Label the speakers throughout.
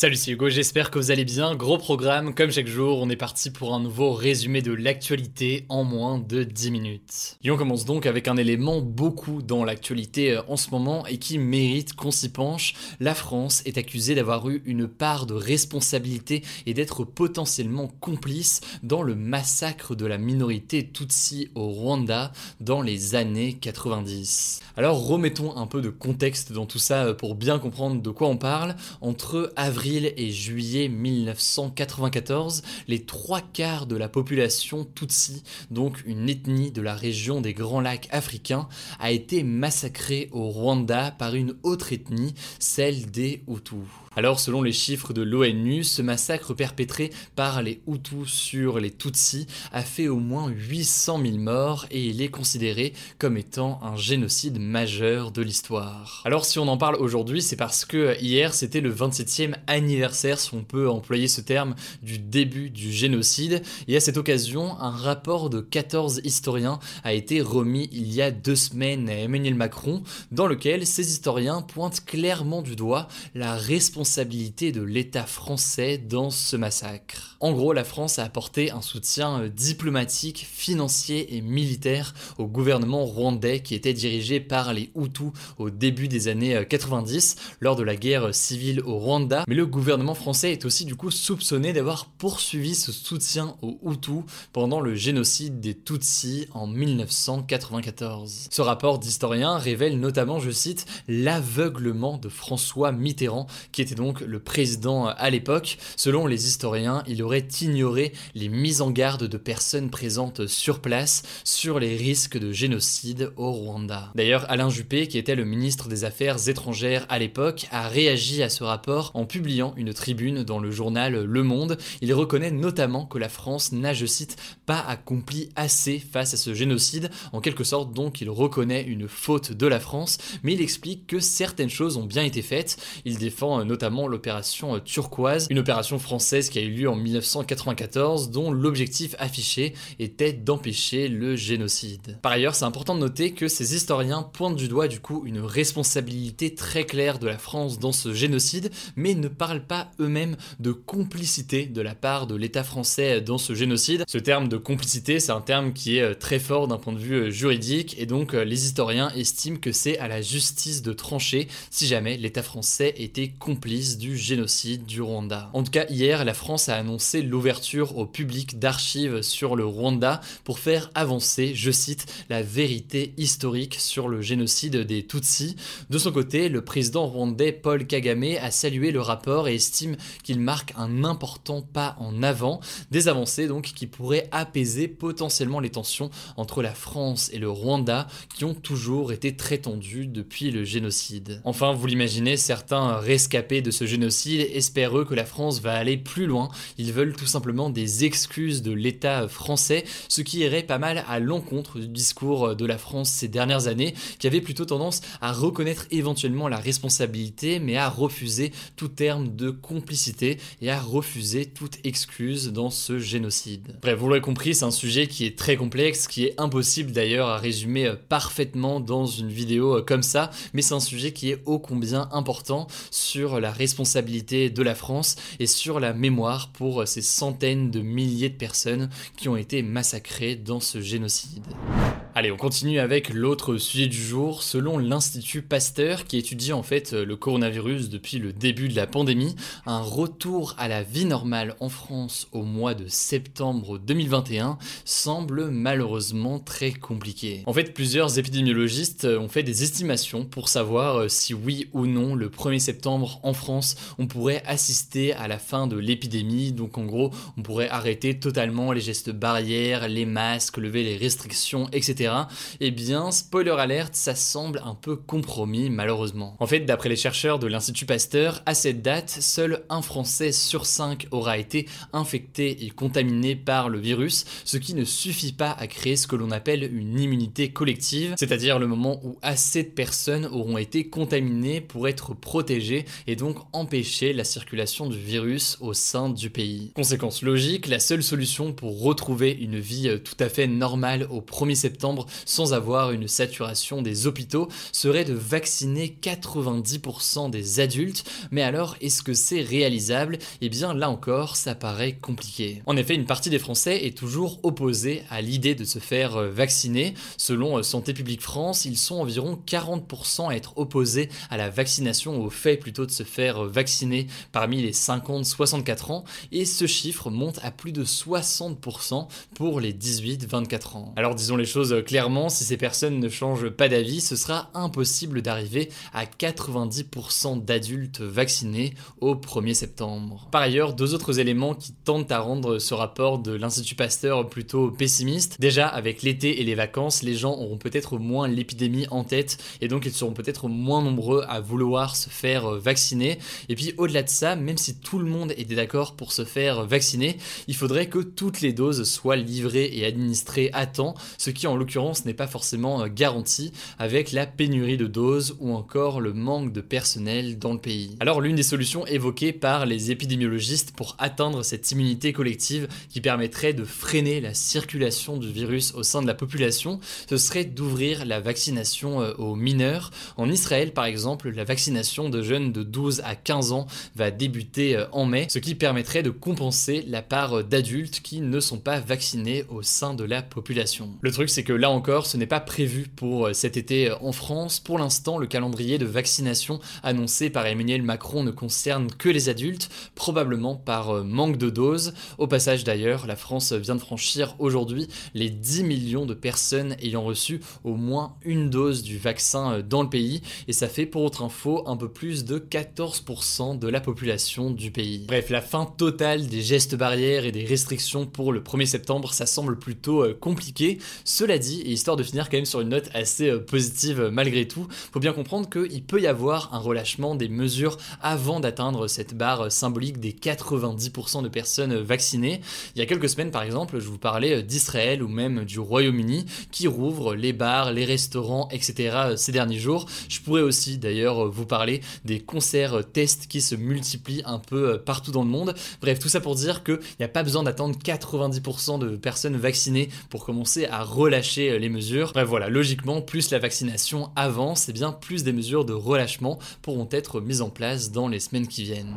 Speaker 1: Salut, c'est Hugo, j'espère que vous allez bien. Gros programme, comme chaque jour, on est parti pour un nouveau résumé de l'actualité en moins de 10 minutes. Et on commence donc avec un élément beaucoup dans l'actualité euh, en ce moment et qui mérite qu'on s'y penche. La France est accusée d'avoir eu une part de responsabilité et d'être potentiellement complice dans le massacre de la minorité Tutsi au Rwanda dans les années 90. Alors remettons un peu de contexte dans tout ça euh, pour bien comprendre de quoi on parle. Entre avril et juillet 1994, les trois quarts de la population Tutsi, donc une ethnie de la région des Grands Lacs africains, a été massacrée au Rwanda par une autre ethnie, celle des Hutus. Alors, selon les chiffres de l'ONU, ce massacre perpétré par les Hutus sur les Tutsis a fait au moins 800 000 morts et il est considéré comme étant un génocide majeur de l'histoire. Alors, si on en parle aujourd'hui, c'est parce que hier c'était le 27e anniversaire, si on peut employer ce terme, du début du génocide. Et à cette occasion, un rapport de 14 historiens a été remis il y a deux semaines à Emmanuel Macron, dans lequel ces historiens pointent clairement du doigt la responsabilité de l'État français dans ce massacre. En gros, la France a apporté un soutien euh, diplomatique, financier et militaire au gouvernement rwandais qui était dirigé par les Hutus au début des années 90 euh, lors de la guerre civile au Rwanda. Mais le gouvernement français est aussi du coup soupçonné d'avoir poursuivi ce soutien aux Hutus pendant le génocide des Tutsis en 1994. Ce rapport d'historien révèle notamment, je cite, l'aveuglement de François Mitterrand qui était donc le président à l'époque. Selon les historiens, il aurait ignoré les mises en garde de personnes présentes sur place sur les risques de génocide au Rwanda. D'ailleurs, Alain Juppé, qui était le ministre des Affaires étrangères à l'époque, a réagi à ce rapport en publiant une tribune dans le journal Le Monde. Il reconnaît notamment que la France n'a, je cite, pas accompli assez face à ce génocide. En quelque sorte, donc, il reconnaît une faute de la France, mais il explique que certaines choses ont bien été faites. Il défend notamment l'opération euh, Turquoise, une opération française qui a eu lieu en 1994 dont l'objectif affiché était d'empêcher le génocide. Par ailleurs, c'est important de noter que ces historiens pointent du doigt du coup une responsabilité très claire de la France dans ce génocide, mais ne parlent pas eux-mêmes de complicité de la part de l'État français dans ce génocide. Ce terme de complicité, c'est un terme qui est euh, très fort d'un point de vue euh, juridique, et donc les historiens estiment que c'est à la justice de trancher si jamais l'État français était complice du génocide du Rwanda. En tout cas, hier, la France a annoncé l'ouverture au public d'archives sur le Rwanda pour faire avancer, je cite, la vérité historique sur le génocide des Tutsis. De son côté, le président rwandais Paul Kagame a salué le rapport et estime qu'il marque un important pas en avant, des avancées donc qui pourraient apaiser potentiellement les tensions entre la France et le Rwanda qui ont toujours été très tendues depuis le génocide. Enfin, vous l'imaginez, certains rescapés de ce génocide espèrent eux que la France va aller plus loin. Ils veulent tout simplement des excuses de l'État français, ce qui irait pas mal à l'encontre du discours de la France ces dernières années, qui avait plutôt tendance à reconnaître éventuellement la responsabilité, mais à refuser tout terme de complicité et à refuser toute excuse dans ce génocide. Bref, vous l'aurez compris, c'est un sujet qui est très complexe, qui est impossible d'ailleurs à résumer parfaitement dans une vidéo comme ça, mais c'est un sujet qui est ô combien important sur la responsabilité de la France et sur la mémoire pour ces centaines de milliers de personnes qui ont été massacrées dans ce génocide. Allez, on continue avec l'autre sujet du jour. Selon l'Institut Pasteur, qui étudie en fait le coronavirus depuis le début de la pandémie, un retour à la vie normale en France au mois de septembre 2021 semble malheureusement très compliqué. En fait, plusieurs épidémiologistes ont fait des estimations pour savoir euh, si oui ou non le 1er septembre en France on pourrait assister à la fin de l'épidémie. Donc en gros, on pourrait arrêter totalement les gestes barrières, les masques, lever les restrictions, etc eh bien, spoiler alerte, ça semble un peu compromis malheureusement. En fait, d'après les chercheurs de l'Institut Pasteur, à cette date, seul un Français sur cinq aura été infecté et contaminé par le virus, ce qui ne suffit pas à créer ce que l'on appelle une immunité collective, c'est-à-dire le moment où assez de personnes auront été contaminées pour être protégées et donc empêcher la circulation du virus au sein du pays. Conséquence logique, la seule solution pour retrouver une vie tout à fait normale au 1er septembre sans avoir une saturation des hôpitaux serait de vacciner 90% des adultes. Mais alors, est-ce que c'est réalisable? Eh bien, là encore, ça paraît compliqué. En effet, une partie des Français est toujours opposée à l'idée de se faire euh, vacciner. Selon euh, Santé publique France, ils sont environ 40% à être opposés à la vaccination, au fait plutôt de se faire euh, vacciner parmi les 50-64 ans, et ce chiffre monte à plus de 60% pour les 18-24 ans. Alors disons les choses clairement, si ces personnes ne changent pas d'avis, ce sera impossible d'arriver à 90% d'adultes vaccinés au 1er septembre. Par ailleurs, deux autres éléments qui tentent à rendre ce rapport de l'Institut Pasteur plutôt pessimiste. Déjà, avec l'été et les vacances, les gens auront peut-être moins l'épidémie en tête et donc ils seront peut-être moins nombreux à vouloir se faire vacciner. Et puis au-delà de ça, même si tout le monde était d'accord pour se faire vacciner, il faudrait que toutes les doses soient livrées et administrées à temps, ce qui en l'occurrence n'est pas forcément euh, garantie avec la pénurie de doses ou encore le manque de personnel dans le pays. Alors l'une des solutions évoquées par les épidémiologistes pour atteindre cette immunité collective qui permettrait de freiner la circulation du virus au sein de la population, ce serait d'ouvrir la vaccination euh, aux mineurs. En Israël par exemple, la vaccination de jeunes de 12 à 15 ans va débuter euh, en mai, ce qui permettrait de compenser la part d'adultes qui ne sont pas vaccinés au sein de la population. Le truc c'est que là encore, ce n'est pas prévu pour euh, cet été euh, en France. Pour l'instant, le calendrier de vaccination annoncé par Emmanuel Macron ne concerne que les adultes, probablement par euh, manque de doses. Au passage d'ailleurs, la France vient de franchir aujourd'hui les 10 millions de personnes ayant reçu au moins une dose du vaccin dans le pays, et ça fait pour autre info un peu plus de 14% de la population du pays. Bref, la fin totale des gestes barrières et des restrictions pour le 1er septembre, ça semble plutôt compliqué. Cela dit, et histoire de finir quand même sur une note assez euh, positive euh, malgré tout, faut bien comprendre qu'il peut y avoir un relâchement des mesures avant d'atteindre cette barre euh, symbolique des 90% de personnes vaccinées. Il y a quelques semaines par exemple, je vous parlais d'Israël ou même du Royaume-Uni qui rouvre les bars, les restaurants, etc. ces derniers jours. Je pourrais aussi d'ailleurs vous parler des concerts tests qui se multiplient un peu partout dans le monde. Bref, tout ça pour dire qu'il n'y a pas besoin d'attendre 90% de personnes vaccinées pour commencer à relâcher euh, les mesures. Bref voilà, logiquement, plus la vaccination avance, et bien plus des mesures de relâchement pourront être mises en place dans les semaines qui viennent.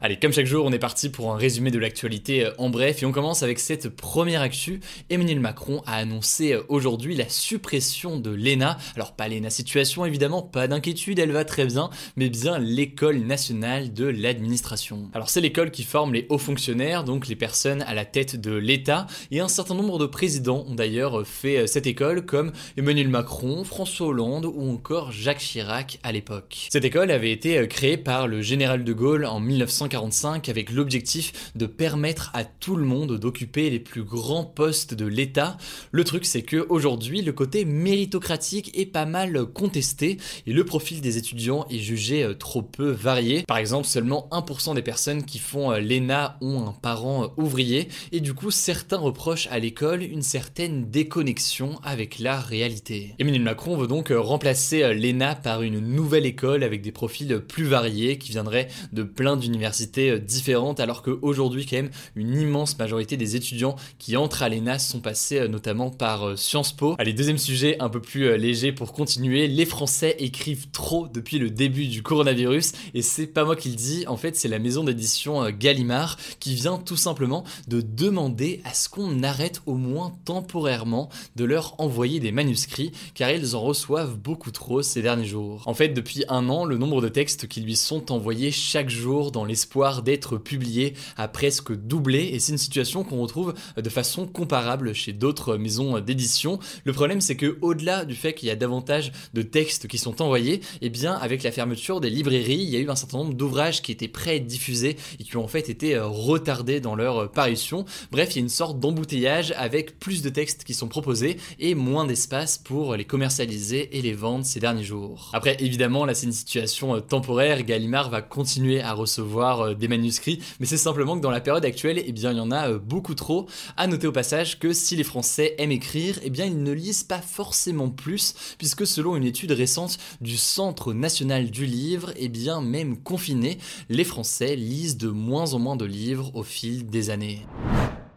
Speaker 1: Allez, comme chaque jour, on est parti pour un résumé de l'actualité euh, en bref et on commence avec cette première actu. Emmanuel Macron a annoncé euh, aujourd'hui la suppression de l'ENA. Alors pas l'ENA situation évidemment, pas d'inquiétude, elle va très bien, mais bien l'école nationale de l'administration. Alors c'est l'école qui forme les hauts fonctionnaires, donc les personnes à la tête de l'État, et un certain nombre de présidents ont d'ailleurs fait euh, cette école comme Emmanuel Macron, François Hollande ou encore Jacques Chirac à l'époque. Cette école avait été créée par le général de Gaulle en 1940 avec l'objectif de permettre à tout le monde d'occuper les plus grands postes de l'État. Le truc c'est que aujourd'hui le côté méritocratique est pas mal contesté et le profil des étudiants est jugé euh, trop peu varié. Par exemple, seulement 1% des personnes qui font euh, l'ENA ont un parent euh, ouvrier et du coup certains reprochent à l'école une certaine déconnexion avec la réalité. Emmanuel Macron veut donc remplacer l'ENA par une nouvelle école avec des profils plus variés qui viendraient de plein d'universités universités différentes, alors qu'aujourd'hui, quand même, une immense majorité des étudiants qui entrent à l'ENA sont passés notamment par Sciences Po. Allez, deuxième sujet un peu plus léger pour continuer. Les Français écrivent trop depuis le début du coronavirus, et c'est pas moi qui le dis, en fait, c'est la maison d'édition Gallimard qui vient tout simplement de demander à ce qu'on arrête au moins temporairement de leur envoyer des manuscrits, car ils en reçoivent beaucoup trop ces derniers jours. En fait, depuis un an, le nombre de textes qui lui sont envoyés chaque jour dans l'espoir d'être publiés a presque doublé, et c'est une situation qu'on retrouve de façon comparable chez d'autres maisons d'édition. Le problème, c'est que au-delà du fait qu'il y a davantage de textes qui sont envoyés, et eh bien, avec la fermeture des librairies, il y a eu un certain nombre d'ouvrages qui étaient prêts à être diffusés et qui ont en fait été retardés dans leur parution. Bref, il y a une sorte d'embouteillage avec plus de textes qui sont proposés et moins d'espace pour les commercialiser et les vendre ces derniers jours. Après, évidemment, là c'est une situation euh, temporaire, Gallimard va continuer à recevoir euh, des manuscrits, mais c'est simplement que dans la période actuelle, eh bien il y en a euh, beaucoup trop. À noter au passage que si les Français aiment écrire, eh bien ils ne lisent pas forcément plus, puisque selon une étude récente du Centre national du livre, eh bien même confinés, les Français lisent de moins en moins de livres au fil des années.